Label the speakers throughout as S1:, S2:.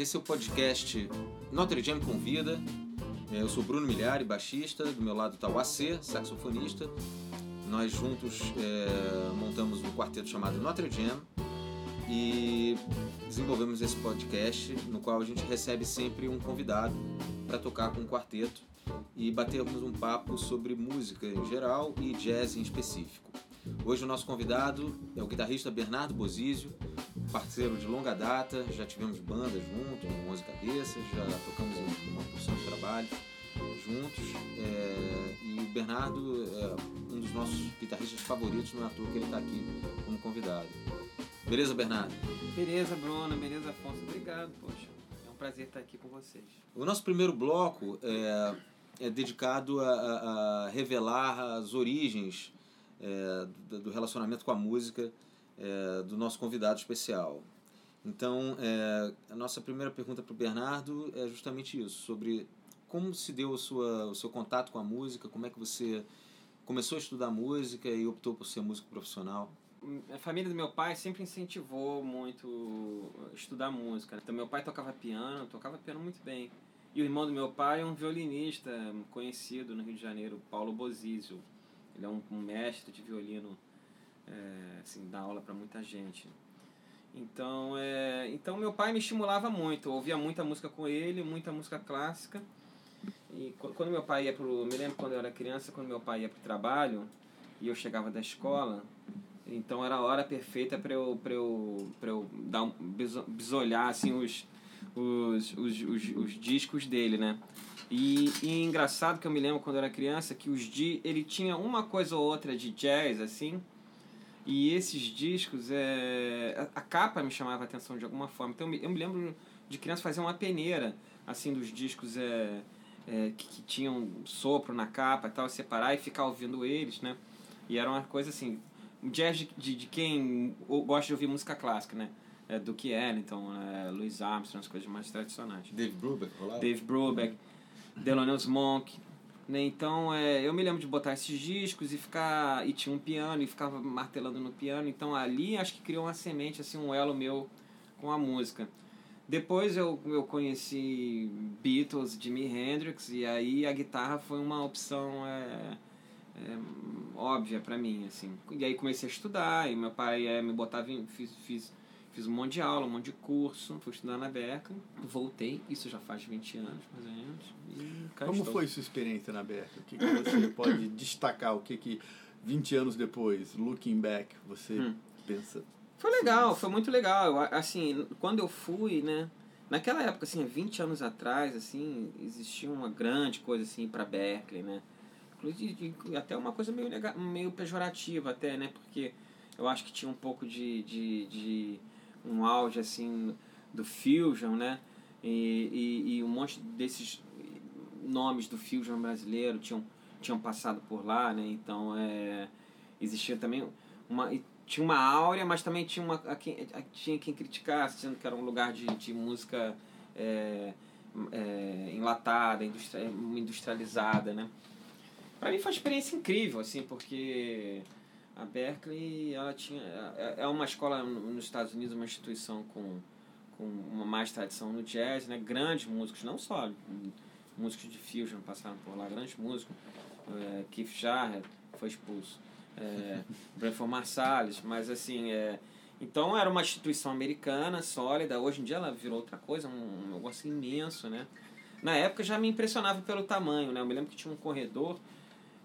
S1: esse é o podcast Notre Dame Convida. É, eu sou Bruno Milhari, baixista, do meu lado está o AC, saxofonista. Nós juntos é, montamos um quarteto chamado Notre Dame e desenvolvemos esse podcast no qual a gente recebe sempre um convidado para tocar com o quarteto e batermos um papo sobre música em geral e jazz em específico. Hoje o nosso convidado é o guitarrista Bernardo Bozizio, parceiro de longa data, já tivemos banda junto, no 11 Cabeças, já tocamos uma porção de trabalho juntos. É, e o Bernardo é um dos nossos guitarristas favoritos, não é à toa que ele está aqui como convidado. Beleza, Bernardo?
S2: Beleza, Bruno, beleza, Afonso. Obrigado, poxa. É um prazer estar aqui com vocês.
S1: O nosso primeiro bloco é, é dedicado a, a, a revelar as origens é, do, relacionamento com a música é, do nosso convidado especial. Então, é, a nossa primeira pergunta para o Bernardo é justamente isso, sobre como se deu sua, o seu contato com a música, como é que você começou a estudar música e optou por ser músico profissional?
S2: A família do meu pai sempre incentivou muito estudar música. Né? Então, meu pai tocava piano, tocava piano muito bem. E o irmão do meu pai é um violinista conhecido no Rio de Janeiro, Paulo Bozizio. Ele é um, um mestre de violino é, assim, dá aula para muita gente. Então, é, então meu pai me estimulava muito, eu ouvia muita música com ele, muita música clássica. E quando meu pai ia pro, me lembro quando eu era criança, quando meu pai ia pro trabalho e eu chegava da escola, então era a hora perfeita para eu para eu eu dar um bisolhar assim os os, os, os, os discos dele, né? E, e engraçado que eu me lembro quando eu era criança que os di ele tinha uma coisa ou outra de jazz assim, e esses discos, é, a, a capa me chamava a atenção de alguma forma. Então eu me, eu me lembro de criança fazer uma peneira assim dos discos é, é, que, que, tinham sopro na capa e tal, separar e ficar ouvindo eles, né? E era uma coisa assim, jazz de, de, de quem gosta de ouvir música clássica, né? É, do que então, é, Louis Armstrong, as coisas mais tradicionais.
S1: Dave Brubeck, rolava?
S2: Dave Brubeck, Thelonious Monk, né? Então é, eu me lembro de botar esses discos e ficar. E tinha um piano e ficava martelando no piano. Então ali acho que criou uma semente, assim, um elo meu com a música. Depois eu, eu conheci Beatles, Jimi Hendrix, e aí a guitarra foi uma opção é, é, óbvia para mim. assim E aí comecei a estudar, e meu pai é, me botava, fiz, fiz Fiz um monte de aula, um monte de curso, fui estudar na Beca, voltei, isso já faz 20 anos, mais ou menos.
S3: Como
S2: estou.
S3: foi sua experiência na Beca? O que, que você pode destacar? O que, que 20 anos depois, looking back, você hum. pensa?
S2: Foi legal, foi muito legal. Assim, quando eu fui, né? Naquela época, assim, 20 anos atrás, assim, existia uma grande coisa, assim, para Berkeley, né? Inclusive, até uma coisa meio, meio pejorativa, até, né? Porque eu acho que tinha um pouco de, de, de um auge assim do fusion, né? E, e, e, um monte desses nomes do fusion brasileiro tinham, tinham passado por lá, né? Então é, existia também uma tinha uma áurea, mas também tinha uma a quem, a, tinha quem criticasse, dizendo que era um lugar de, de música é, é, enlatada, industri, industrializada, né? Para mim foi uma experiência incrível, assim, porque a Berkeley ela tinha é, é uma escola nos Estados Unidos uma instituição com, com uma mais tradição no jazz né? Grandes músicos não só músicos de fusion passaram por lá grandes músicos. É, Keith Jarrett foi expulso. É, Branford Marsalis mas assim é então era uma instituição americana sólida. Hoje em dia ela virou outra coisa um, um negócio imenso né? Na época já me impressionava pelo tamanho né? Eu me lembro que tinha um corredor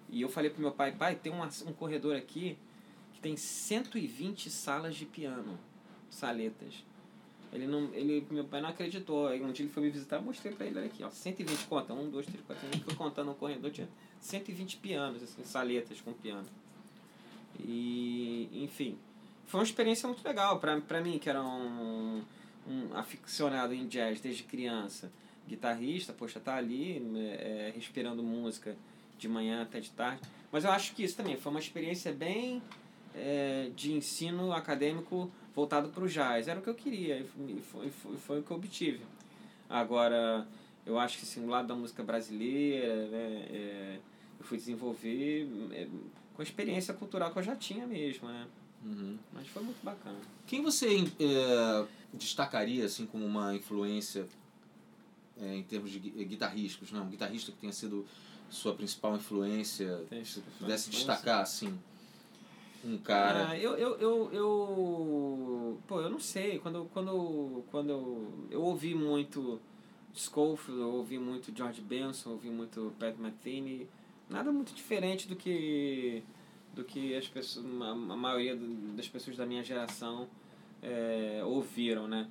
S2: e eu falei pro meu pai, pai, tem uma, um corredor aqui que tem 120 salas de piano, saletas. Ele não, ele, meu pai não acreditou. Aí um dia ele foi me visitar, eu mostrei pra ele, olha aqui, ó, 120 conta, 1, 2, 3, 4, 5, foi contando no corredor, tinha 120 pianos, assim, saletas com piano. E, enfim, foi uma experiência muito legal pra mim, que era um, um aficionado em jazz desde criança. Guitarrista, poxa, tá ali, é, respirando música de manhã até de tarde. Mas eu acho que isso também foi uma experiência bem é, de ensino acadêmico voltado para o jazz. Era o que eu queria e foi, foi, foi o que eu obtive. Agora, eu acho que assim, o lado da música brasileira, né, é, eu fui desenvolver é, com a experiência cultural que eu já tinha mesmo, né?
S1: Uhum.
S2: Mas foi muito bacana.
S1: Quem você é, destacaria assim como uma influência é, em termos de gui- guitarrísticos, não? Um guitarrista que tenha sido sua principal influência, se pudesse destacar assim um cara.
S2: Ah, eu, eu, eu, eu. Pô, eu não sei. Quando, quando, quando eu, eu ouvi muito Schofield, eu ouvi muito George Benson, ouvi muito Pat Metheny. Nada muito diferente do que do que as pessoas, a, maioria das pessoas da minha geração é, ouviram, né?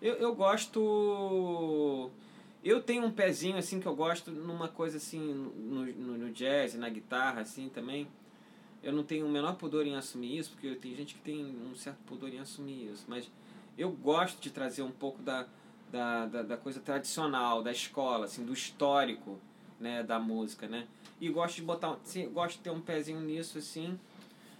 S2: Eu, eu gosto. Eu tenho um pezinho assim que eu gosto numa coisa assim no, no, no jazz, na guitarra assim também. Eu não tenho o menor pudor em assumir isso, porque tem gente que tem um certo pudor em assumir isso, mas eu gosto de trazer um pouco da, da, da, da coisa tradicional, da escola, assim, do histórico né, da música, né? E gosto de botar, sim, gosto de ter um pezinho nisso, assim,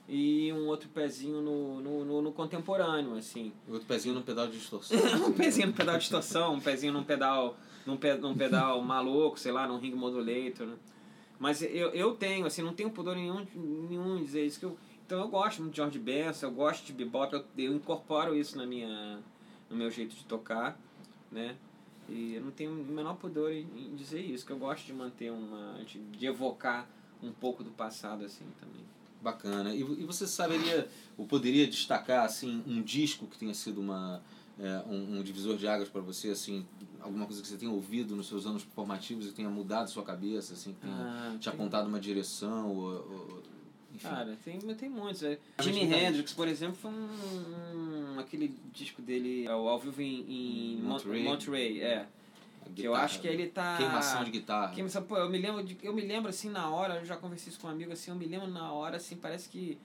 S2: e um outro pezinho no, no, no, no contemporâneo, assim.
S1: Outro pezinho no pedal de distorção.
S2: um pezinho no pedal de distorção, um pezinho num pedal, num, pe, num pedal maluco, sei lá, num ring modulator, né? Mas eu, eu tenho, assim, não tenho pudor nenhum, nenhum em dizer isso. Que eu, então eu gosto muito de George Benson, eu gosto de bebop, eu, eu incorporo isso na minha, no meu jeito de tocar, né? E eu não tenho o menor pudor em, em dizer isso, que eu gosto de manter uma... de, de evocar um pouco do passado, assim, também.
S1: Bacana. E, e você saberia, ou poderia destacar assim um disco que tenha sido uma é, um, um divisor de águas para você, assim, alguma coisa que você tenha ouvido nos seus anos formativos e tenha mudado sua cabeça, assim, que tenha
S2: Ah,
S1: te
S2: tem-
S1: apontado uma direção, ou, ou- enfim.
S2: Cara, tem, tem muitos. É. Jimi Hendrix, por exemplo, foi um, um- aquele disco dele ao, ao vivo em, em Mon-
S1: Monterey.
S2: Monterey, é. Que eu acho que ele tá.
S1: Queimação de guitarra.
S2: Queimação, pô, eu me lembro de, eu me lembro assim na hora, eu já conversei isso com um amigo assim, eu me lembro na hora assim, parece que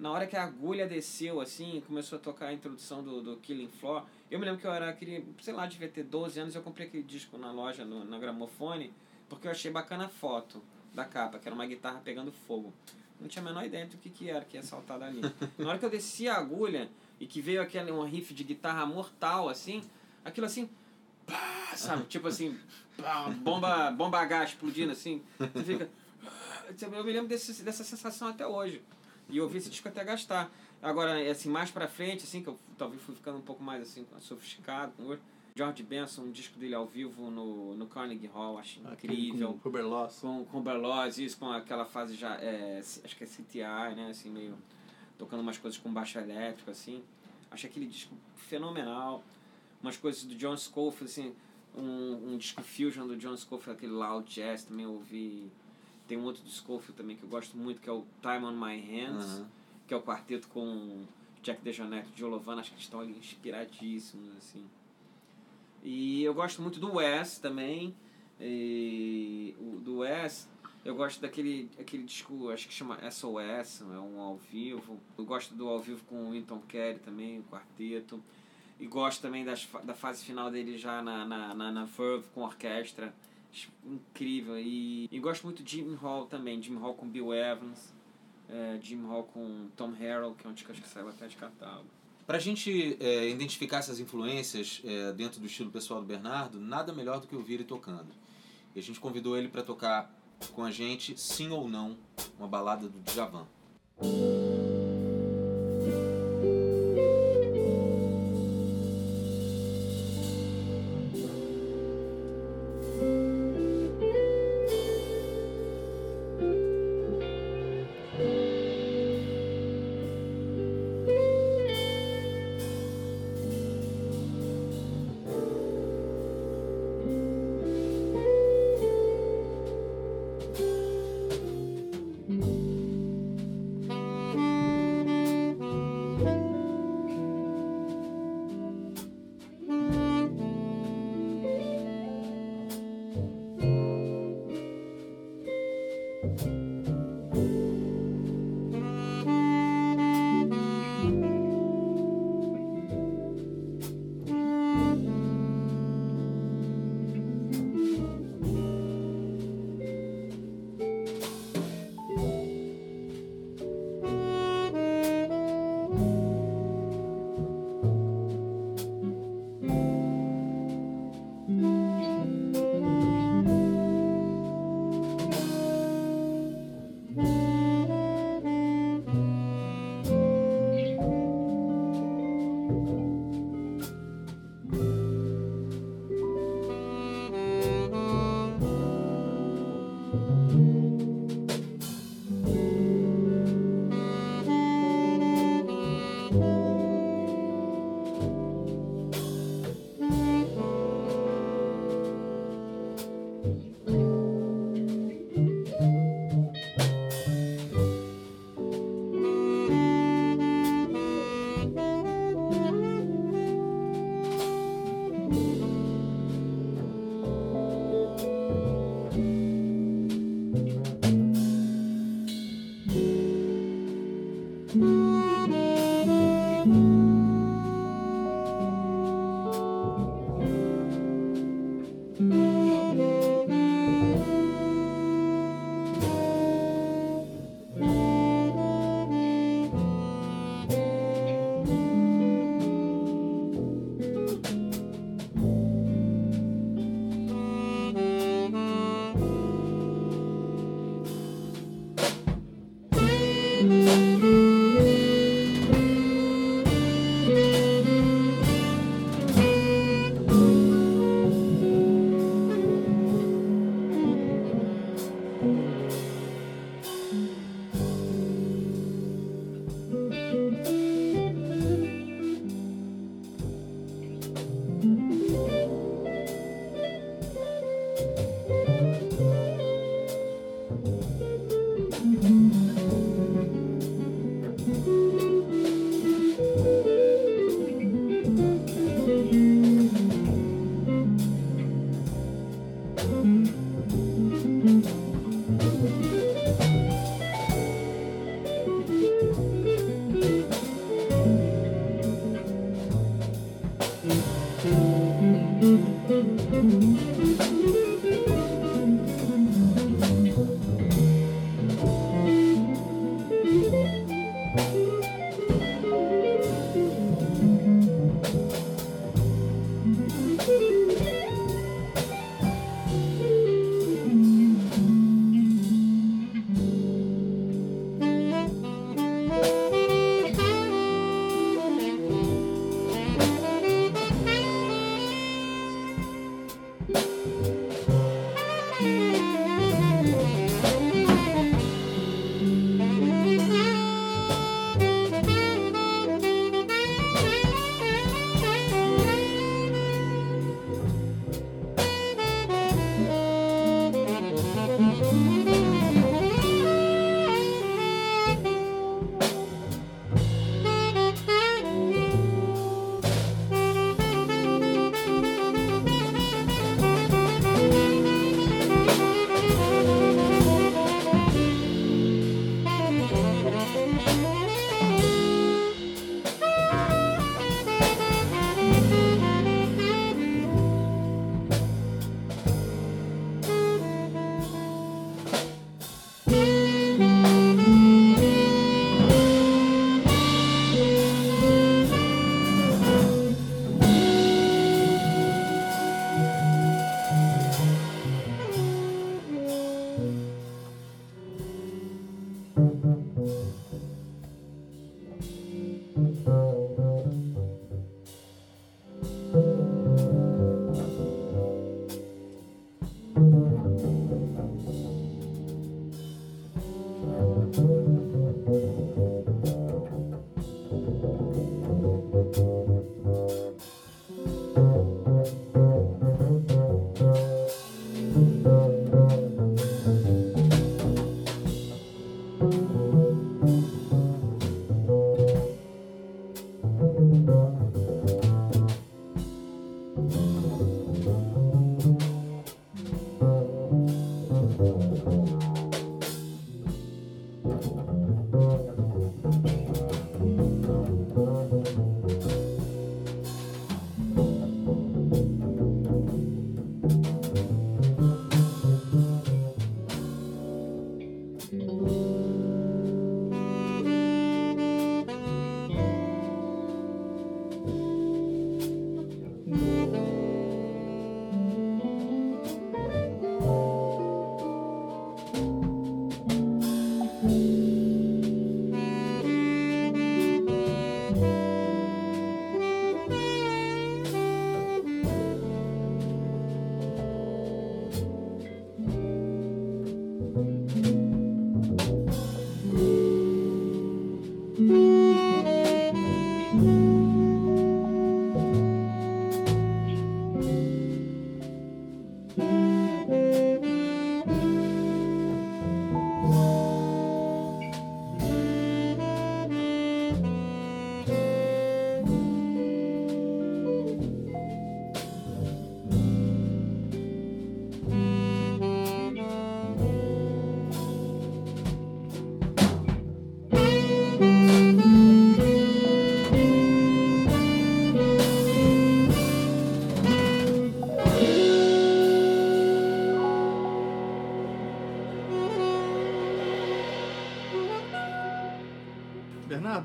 S2: na hora que a agulha desceu assim, começou a tocar a introdução do, do Killing Floor, eu me lembro que eu era aquele, sei lá, devia ter 12 anos, eu comprei aquele disco na loja, no, na gramofone, porque eu achei bacana a foto da capa, que era uma guitarra pegando fogo. Não tinha a menor ideia do que, que era que ia saltar dali. Na hora que eu desci a agulha e que veio aquele um riff de guitarra mortal assim, aquilo assim, pá, sabe? Tipo assim, pá, bomba, bomba H explodindo assim. Você fica. Eu me lembro desse, dessa sensação até hoje. E eu ouvi esse disco até gastar. Agora, assim, mais pra frente, assim, que eu talvez fui ficando um pouco mais assim, sofisticado com. George Benson, um disco dele ao vivo no, no Carnegie Hall, acho
S3: Aquele
S2: incrível.
S3: Com Huber Loss.
S2: Com, com Berlioz, isso, com aquela fase já, é, acho que é CTI, né, assim, meio tocando umas coisas com baixo elétrico, assim. Achei aquele disco fenomenal. Umas coisas do John Scofield, assim, um, um disco fusion do John Scofield, aquele Loud Jazz, também eu ouvi. Tem um outro do Scofield também que eu gosto muito, que é o Time on My Hands,
S1: Aham.
S2: Que é o quarteto com Jack DeJohnette e Joe acho que estão ali inspiradíssimos, assim. E eu gosto muito do Wes também. E o, do Wes, eu gosto daquele aquele disco, acho que chama SOS, é um ao vivo. Eu gosto do ao vivo com o Winton Kelly também, o quarteto. E gosto também das, da fase final dele já na, na, na, na Verve com orquestra. Incrível. E, e gosto muito de Jim Hall também. Jim Hall com Bill Evans. É, Jim Hall com Tom Harrell, que é um disco que saiu até de catálogo.
S1: Para a gente é, identificar essas influências é, dentro do estilo pessoal do Bernardo, nada melhor do que ouvir ele tocando. E a gente convidou ele para tocar com a gente, sim ou não, uma balada do Djavan.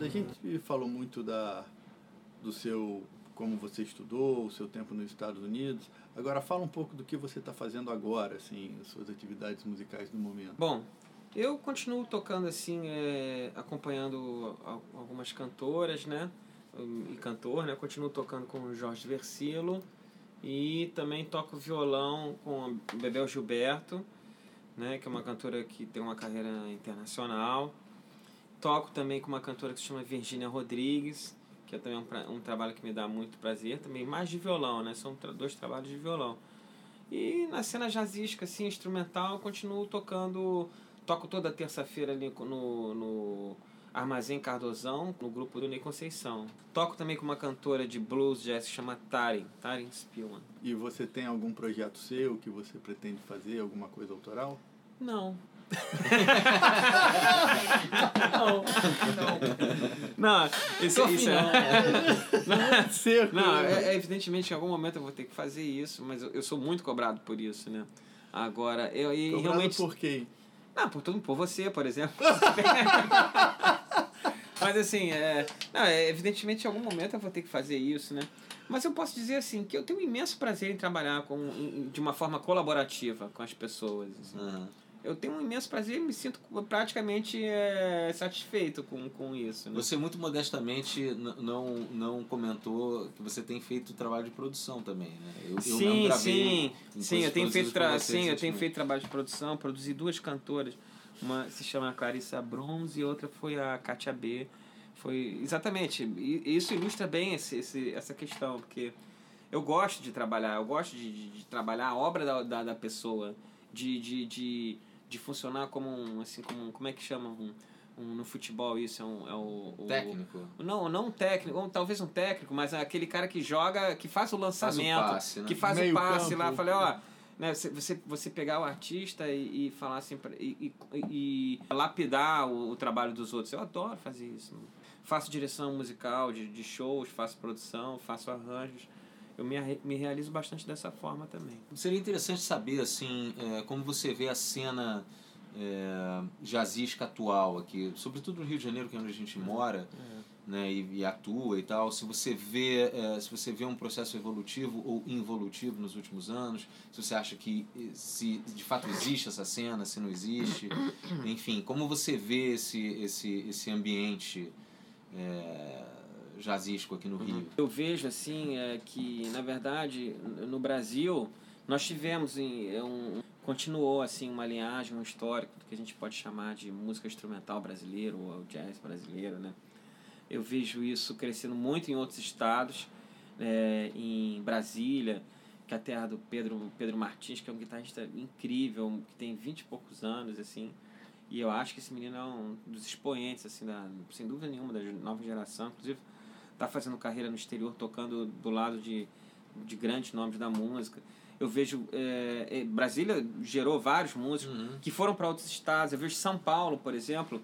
S3: A gente falou muito da, do seu como você estudou, o seu tempo nos Estados Unidos. Agora fala um pouco do que você está fazendo agora, assim, suas atividades musicais no momento.
S2: Bom, eu continuo tocando assim, é, acompanhando algumas cantoras, né? E cantor, né? Continuo tocando com o Jorge Versilo e também toco violão com a Bebel Gilberto, né? Que é uma cantora que tem uma carreira internacional. Toco também com uma cantora que se chama Virginia Rodrigues, que é também um, um trabalho que me dá muito prazer, também mais de violão, né? São tra dois trabalhos de violão. E na cena jazzística, assim, instrumental, eu continuo tocando, toco toda terça-feira ali no, no Armazém Cardozão, no grupo do Ney Conceição. Toco também com uma cantora de blues jazz que chama Tarin, Tarin Spielman.
S3: E você tem algum projeto seu que você pretende fazer, alguma coisa autoral?
S2: Não, não. Não, isso, isso é. Não, não é, é, evidentemente em algum momento eu vou ter que fazer isso, mas eu, eu sou muito cobrado por isso, né? Agora, eu e
S3: cobrado
S2: realmente.
S3: por quem?
S2: Não, por tudo, por você, por exemplo. mas assim, é, não, é, evidentemente em algum momento eu vou ter que fazer isso, né? Mas eu posso dizer assim que eu tenho um imenso prazer em trabalhar com, de uma forma colaborativa com as pessoas. Assim. Uhum eu tenho um imenso prazer e me sinto praticamente é, satisfeito com, com isso. Né?
S1: Você muito modestamente não, não comentou que você tem feito trabalho de produção também, né?
S2: Eu, sim, eu sim, sim, eu tenho feito tra sim, eu tenho feito trabalho de produção, produzi duas cantoras, uma se chama Clarissa Bronze e outra foi a Katia B. Foi exatamente, isso ilustra bem esse, esse, essa questão, porque eu gosto de trabalhar, eu gosto de, de, de trabalhar a obra da, da, da pessoa, de, de, de de funcionar como um, assim, como um, como é que chama? Um, um, no futebol isso é, um, é o, o
S1: técnico?
S2: Não não um técnico ou talvez um técnico mas é aquele cara que joga que faz o lançamento
S1: faz o passe, né?
S2: que faz Meio o passe campo. lá falei ó né, você, você pegar o artista e, e falar assim e, e, e lapidar o, o, trabalho dos outros. Eu adoro fazer isso. Faço direção musical de, de shows faço produção faço arranjos eu me, me realizo bastante dessa forma também.
S1: Seria interessante saber, assim, é, como você vê a cena é, jazzística atual aqui, sobretudo no Rio de Janeiro, que é onde a gente mora, é. né, e, e, atua e tal, se você vê é, se você vê um processo evolutivo ou involutivo nos últimos anos, se você acha que se de fato existe essa cena, se não existe, enfim, como você vê esse, esse, esse ambiente é, jazzístico aqui no Rio?
S2: Eu vejo assim é, que, na verdade, no Brasil, nós tivemos é, um, continuou assim uma linhagem, um histórico do que a gente pode chamar de música instrumental brasileira ou jazz brasileiro, né? Eu vejo isso crescendo muito em outros estados, é, em Brasília, que é a terra do Pedro, Pedro Martins, que é um guitarrista incrível, que tem vinte e poucos anos, assim. E eu acho que esse menino é um dos expoentes, assim, da, sem dúvida nenhuma, da nova geração. Inclusive, está fazendo carreira no exterior, tocando do lado de, de grandes nomes da música. Eu vejo. É, Brasília gerou vários músicos uhum. que foram para outros estados. Eu vejo São Paulo, por exemplo.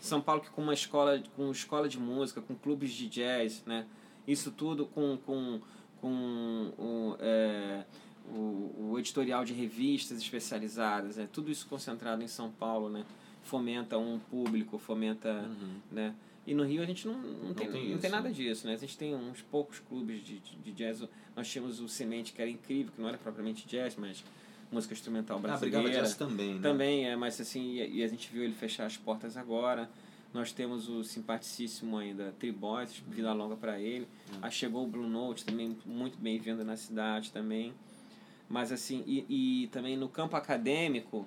S2: São Paulo que com uma escola, com escola de música, com clubes de jazz, né? Isso tudo com, com, com o, é, o, o editorial de revistas especializadas, né? Tudo isso concentrado em São Paulo, né? Fomenta um público, fomenta, uhum. né? E no Rio a gente não, não, não tem, tem, não tem nada disso, né? A gente tem uns poucos clubes de, de, jazz. Nós tínhamos o Semente, que era incrível, que não era propriamente jazz, mas música instrumental brasileira. Ah,
S1: jazz também, né?
S2: Também, é, mas assim, e, a gente viu ele fechar as portas agora. Nós temos o simpaticíssimo ainda Triboys, vida longa para ele. Uhum. Aí chegou o Blue Note, também muito bem-vindo na cidade também. Mas assim, e, e também no campo acadêmico,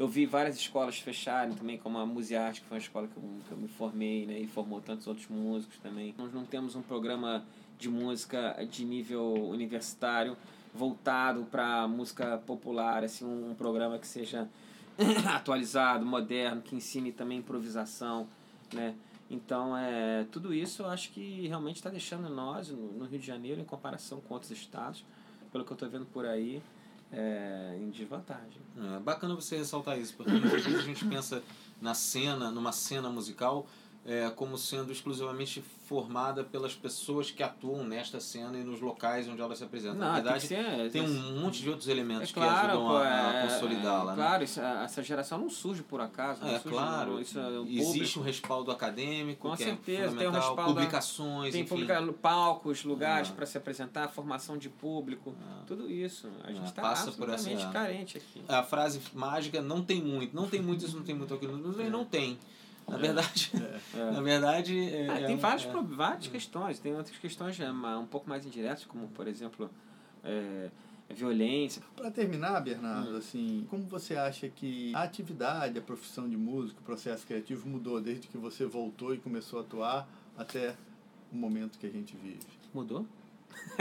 S2: eu vi várias escolas fecharem também, como a Musearte, que foi uma escola que eu, que eu me formei, né? E formou tantos outros músicos também. Nós não temos um programa de música de nível universitário voltado para música popular, assim, um, um programa que seja atualizado, moderno, que ensine também improvisação, né? Então, é, tudo isso eu acho que realmente está deixando nós, no, no Rio de Janeiro, em comparação com outros estados, pelo que eu estou vendo por aí, é, em desvantagem.
S1: É bacana você ressaltar isso, porque muitas vezes a gente pensa na cena, numa cena musical, é, como sendo exclusivamente formada pelas pessoas que atuam nesta cena e nos locais onde ela se apresenta.
S2: Não,
S1: Na
S2: tem
S1: verdade,
S2: que ser-
S1: tem um monte de outros
S2: É
S1: elementos
S2: claro,
S1: que ajudam
S2: pô,
S1: a, a
S2: é-
S1: consolidá-la.
S2: é,
S1: né?
S2: Claro, isso- a- essa geração não surge por acaso. não
S1: É,
S2: surge,
S1: claro.
S2: não, Isso é um
S1: Existe um respaldo acadêmico,
S2: Com
S1: que
S2: certeza,
S1: é
S2: tem um respaldo-
S1: publicações,
S2: Tem
S1: enfim.
S2: publica, palcos, lugares para se apresentar, formação de público, tudo isso. A gente está
S1: por essa-
S2: absolutamente carente aqui.
S1: A frase mágica não tem muito, não tem muito isso, não tem muito aquilo, não tem, não tem. Na verdade,
S2: É.
S1: na verdade... É,
S2: Ah,
S1: é
S2: tem
S1: um-
S2: várias,
S1: é.
S2: várias questões, tem outras questões é, um pouco mais indiretas, como, por exemplo, é, violência.
S3: Para terminar, Bernardo,
S2: Hum.
S3: assim, como você acha que a atividade, a profissão de músico, o processo criativo mudou desde que você voltou e começou a atuar até o momento que a gente vive?
S2: Mudou?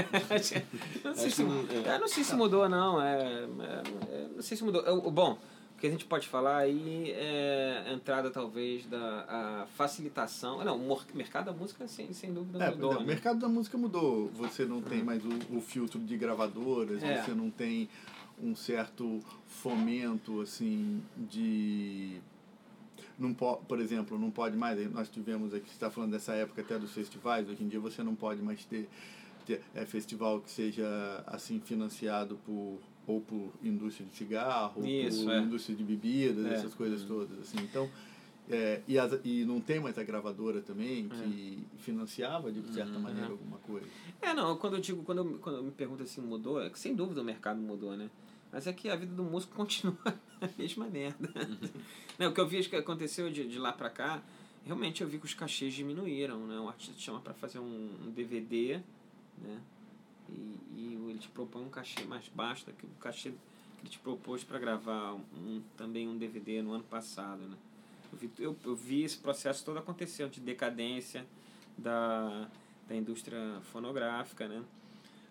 S2: não, sei
S1: Acho
S2: se,
S1: não- é.
S2: eu não sei se mudou, não. É, é, é, não sei se mudou. É, o- bom, que a gente pode falar aí é a entrada, talvez, da a facilitação. Não, o mercado da música, sem, sem dúvida,
S3: É,
S2: mudou.
S3: exemplo, o
S2: né?
S3: mercado da música mudou. Você não tem mais o, o filtro de gravadoras,
S2: É.
S3: você não tem um certo fomento, assim, de... Não po, por exemplo, não pode mais, nós tivemos aqui, você está falando dessa época até dos festivais, hoje em dia você não pode mais ter, ter é, festival que seja, assim, financiado por ou por indústria de cigarro, ou
S2: Isso,
S3: por
S2: é.
S3: indústria de bebidas,
S2: É.
S3: essas coisas todas, assim. Então, é, e, as, e não tem mais a gravadora também que financiava de certa
S1: Uhum.
S3: maneira
S2: Uhum.
S3: alguma coisa.
S2: É, não, quando eu digo, quando eu, quando eu me pergunto assim, mudou, é que sem dúvida o mercado mudou, né? Mas é que a vida do músico continua a mesma merda. não, o que eu vi que aconteceu de, de lá pra cá, realmente eu vi que os cachês diminuíram, né? O artista te chama pra fazer um, um DVD, né? E, e ele te propõe um cachê mais baixo do que o cachê que ele te propôs para gravar um, também um DVD no ano passado, né? Eu vi, eu, eu vi esse processo todo acontecendo de decadência da, da indústria fonográfica, né?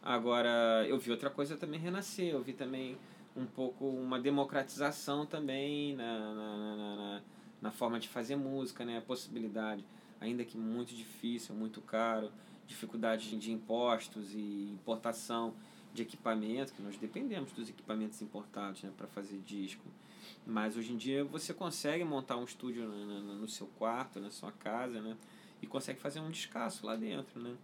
S2: Agora, eu vi outra coisa também renascer, eu vi também um pouco uma democratização também na, na, na, na, na forma de fazer música, né? A possibilidade, ainda que muito difícil, muito caro, dificuldade de impostos e importação de equipamento, que nós dependemos dos equipamentos importados né, para fazer disco. Mas hoje em dia você consegue montar um estúdio no, no, no seu quarto, na sua casa, né? E consegue fazer um descasso lá dentro, né?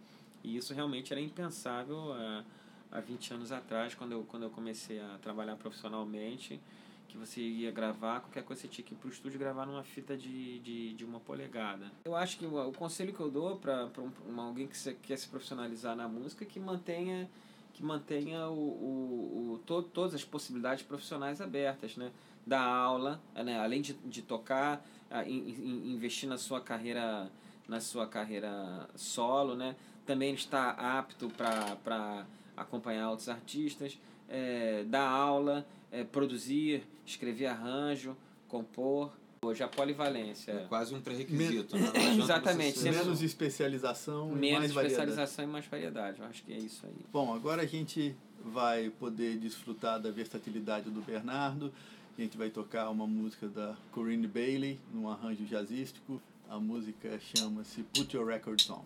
S2: E isso realmente era impensável há, há 20 anos atrás, quando eu, quando eu comecei a trabalhar profissionalmente, que você ia gravar, qualquer coisa você tinha que ir para o estúdio gravar numa fita de, de, de uma polegada. Eu acho que o, conselho que eu dou para um, alguém que quer se profissionalizar na música é que mantenha que mantenha o, o, o, to, todas as possibilidades profissionais abertas, né? Da aula, né? além de, de tocar, a, in, in, investir na sua carreira na sua carreira solo, né? Também está apto para acompanhar outros artistas, é, dar aula, é, produzir, escrever arranjo, compor. Hoje a polivalência.
S1: É quase um pré-requisito.
S3: Men
S1: né?
S2: Exatamente.
S1: Você...
S3: Menos especialização
S2: Menos
S3: e mais
S2: especialização
S3: variedade.
S2: e mais variedade. Eu acho que é isso aí.
S3: Bom, agora a gente vai poder desfrutar da versatilidade do Bernardo. A gente vai tocar uma música da Corinne Bailey, num arranjo jazzístico. A música chama-se Put Your Records On.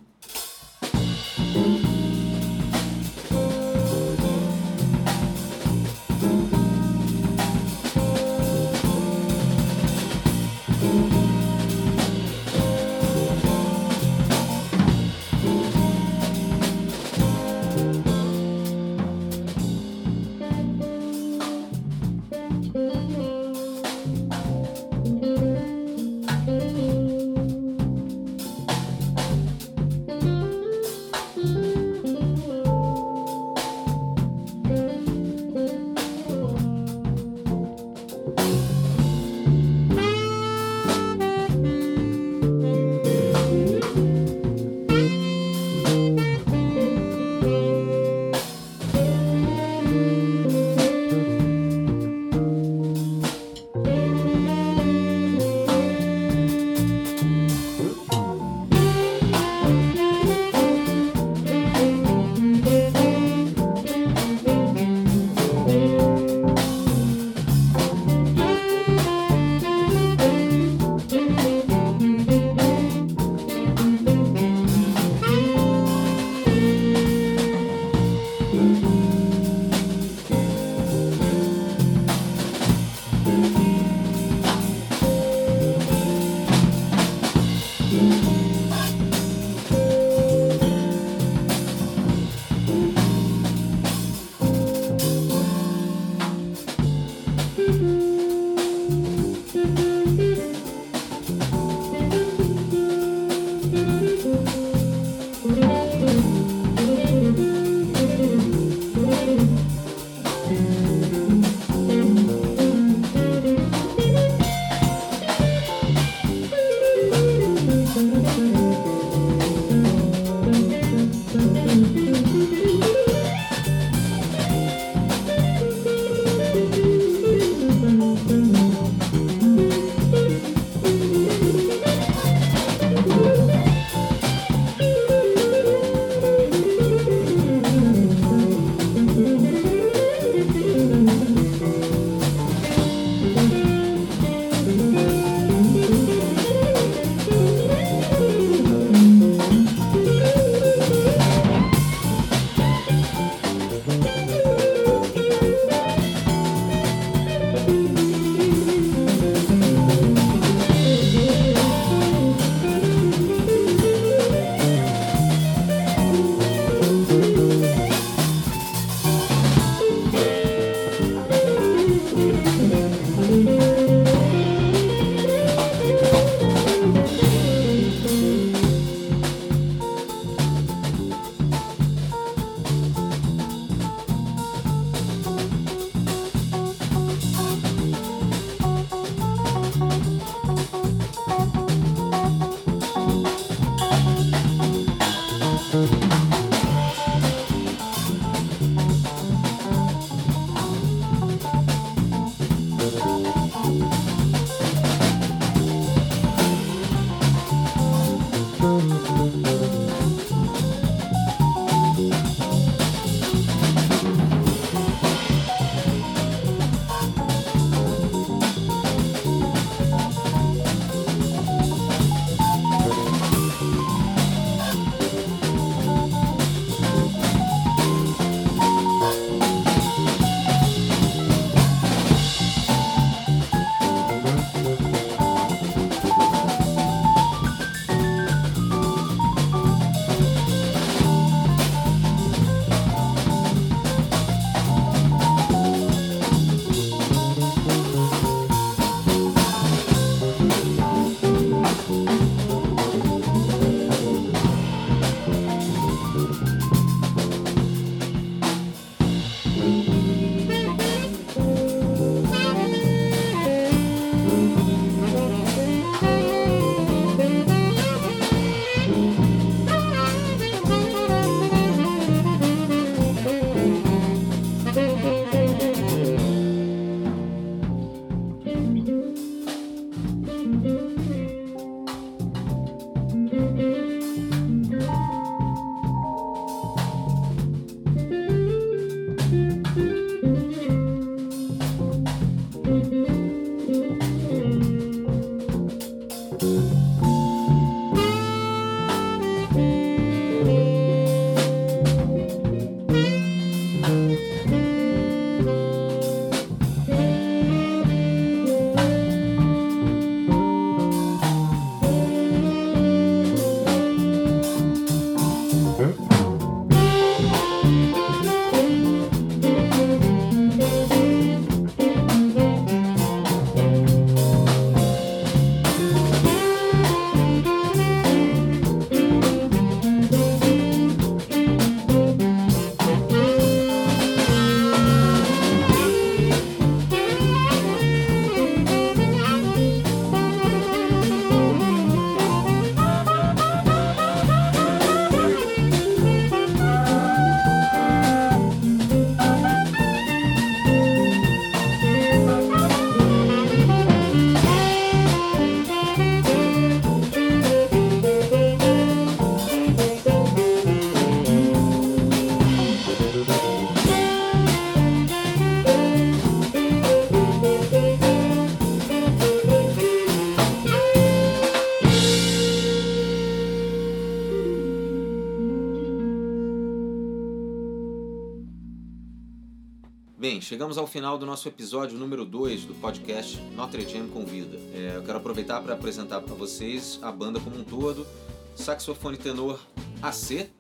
S1: Chegamos ao final do nosso episódio número 2 do podcast Notre Dame Convida. É, eu quero aproveitar para apresentar para vocês a banda como um todo. Saxofone tenor AC,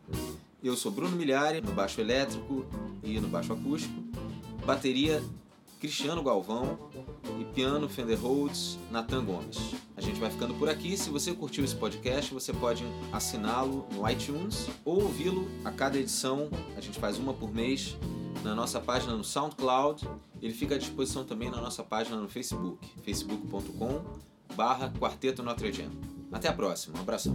S1: eu sou Bruno Milhari, no baixo elétrico e no baixo acústico. Bateria Cristiano Galvão e piano Fender Rhodes Nathan Gomes. A gente vai ficando por aqui. Se você curtiu esse podcast, você pode assiná-lo no iTunes ou ouvi-lo a cada edição. A gente faz uma por mês na nossa página no SoundCloud. Ele fica à disposição também na nossa página no Facebook, facebook.com barra Quarteto Notre Dame. Até a próxima, um abração.